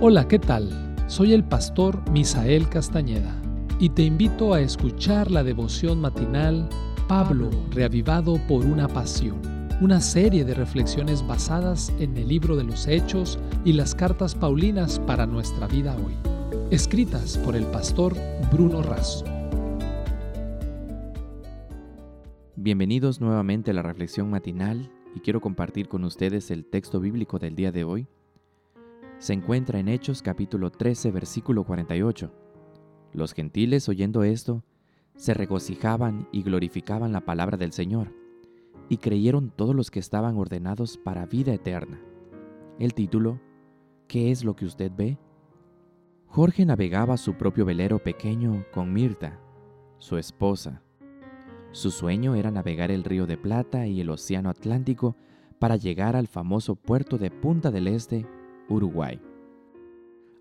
Hola, ¿qué tal? Soy el pastor Misael Castañeda y te invito a escuchar la devoción matinal Pablo, reavivado por una pasión, una serie de reflexiones basadas en el libro de los Hechos y las cartas Paulinas para nuestra vida hoy, escritas por el pastor Bruno Razo. Bienvenidos nuevamente a la reflexión matinal y quiero compartir con ustedes el texto bíblico del día de hoy se encuentra en Hechos capítulo 13 versículo 48. Los gentiles oyendo esto, se regocijaban y glorificaban la palabra del Señor, y creyeron todos los que estaban ordenados para vida eterna. El título, ¿Qué es lo que usted ve? Jorge navegaba su propio velero pequeño con Mirta, su esposa. Su sueño era navegar el río de Plata y el Océano Atlántico para llegar al famoso puerto de Punta del Este Uruguay.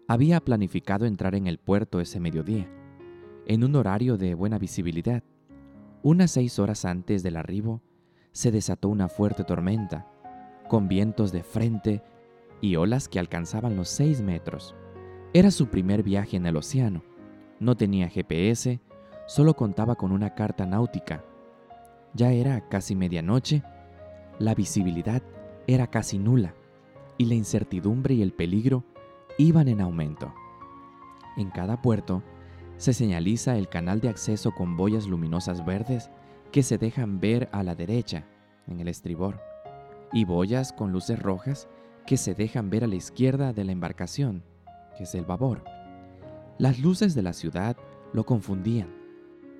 Había planificado entrar en el puerto ese mediodía, en un horario de buena visibilidad. Unas seis horas antes del arribo, se desató una fuerte tormenta, con vientos de frente y olas que alcanzaban los seis metros. Era su primer viaje en el océano. No tenía GPS, solo contaba con una carta náutica. Ya era casi medianoche, la visibilidad era casi nula y la incertidumbre y el peligro iban en aumento. En cada puerto se señaliza el canal de acceso con boyas luminosas verdes que se dejan ver a la derecha, en el estribor, y boyas con luces rojas que se dejan ver a la izquierda de la embarcación, que es el babor. Las luces de la ciudad lo confundían.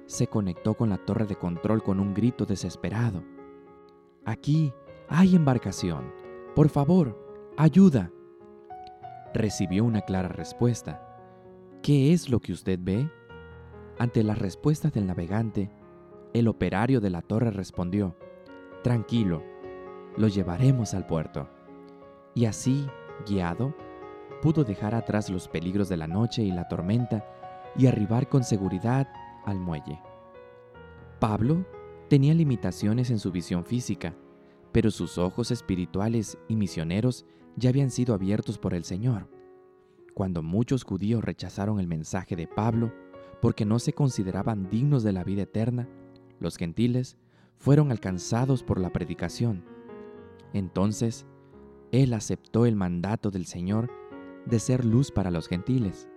Se conectó con la torre de control con un grito desesperado. Aquí hay embarcación. Por favor, ayuda. Recibió una clara respuesta. ¿Qué es lo que usted ve? Ante las respuestas del navegante, el operario de la torre respondió, Tranquilo, lo llevaremos al puerto. Y así, guiado, pudo dejar atrás los peligros de la noche y la tormenta y arribar con seguridad al muelle. Pablo tenía limitaciones en su visión física, pero sus ojos espirituales y misioneros ya habían sido abiertos por el Señor. Cuando muchos judíos rechazaron el mensaje de Pablo porque no se consideraban dignos de la vida eterna, los gentiles fueron alcanzados por la predicación. Entonces, él aceptó el mandato del Señor de ser luz para los gentiles,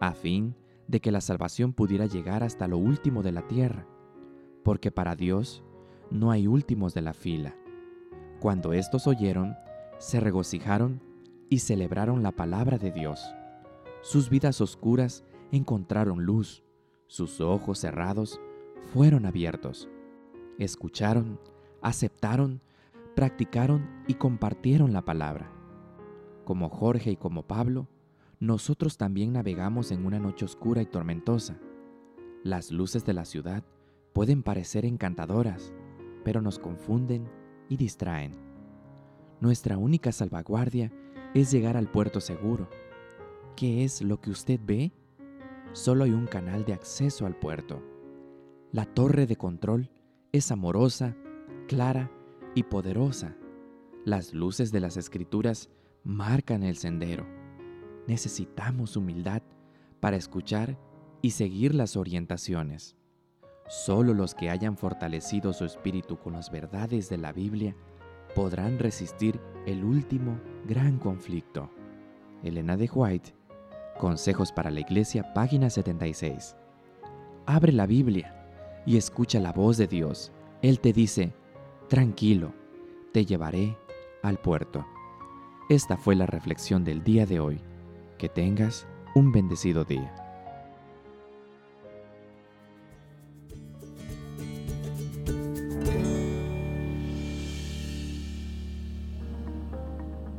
a fin de que la salvación pudiera llegar hasta lo último de la tierra, porque para Dios no hay últimos de la fila. Cuando estos oyeron, se regocijaron y celebraron la palabra de Dios. Sus vidas oscuras encontraron luz, sus ojos cerrados fueron abiertos. Escucharon, aceptaron, practicaron y compartieron la palabra. Como Jorge y como Pablo, nosotros también navegamos en una noche oscura y tormentosa. Las luces de la ciudad pueden parecer encantadoras, pero nos confunden y distraen. Nuestra única salvaguardia es llegar al puerto seguro. ¿Qué es lo que usted ve? Solo hay un canal de acceso al puerto. La torre de control es amorosa, clara y poderosa. Las luces de las escrituras marcan el sendero. Necesitamos humildad para escuchar y seguir las orientaciones. Solo los que hayan fortalecido su espíritu con las verdades de la Biblia podrán resistir el último gran conflicto. Elena de White, Consejos para la Iglesia, página 76. Abre la Biblia y escucha la voz de Dios. Él te dice, tranquilo, te llevaré al puerto. Esta fue la reflexión del día de hoy. Que tengas un bendecido día.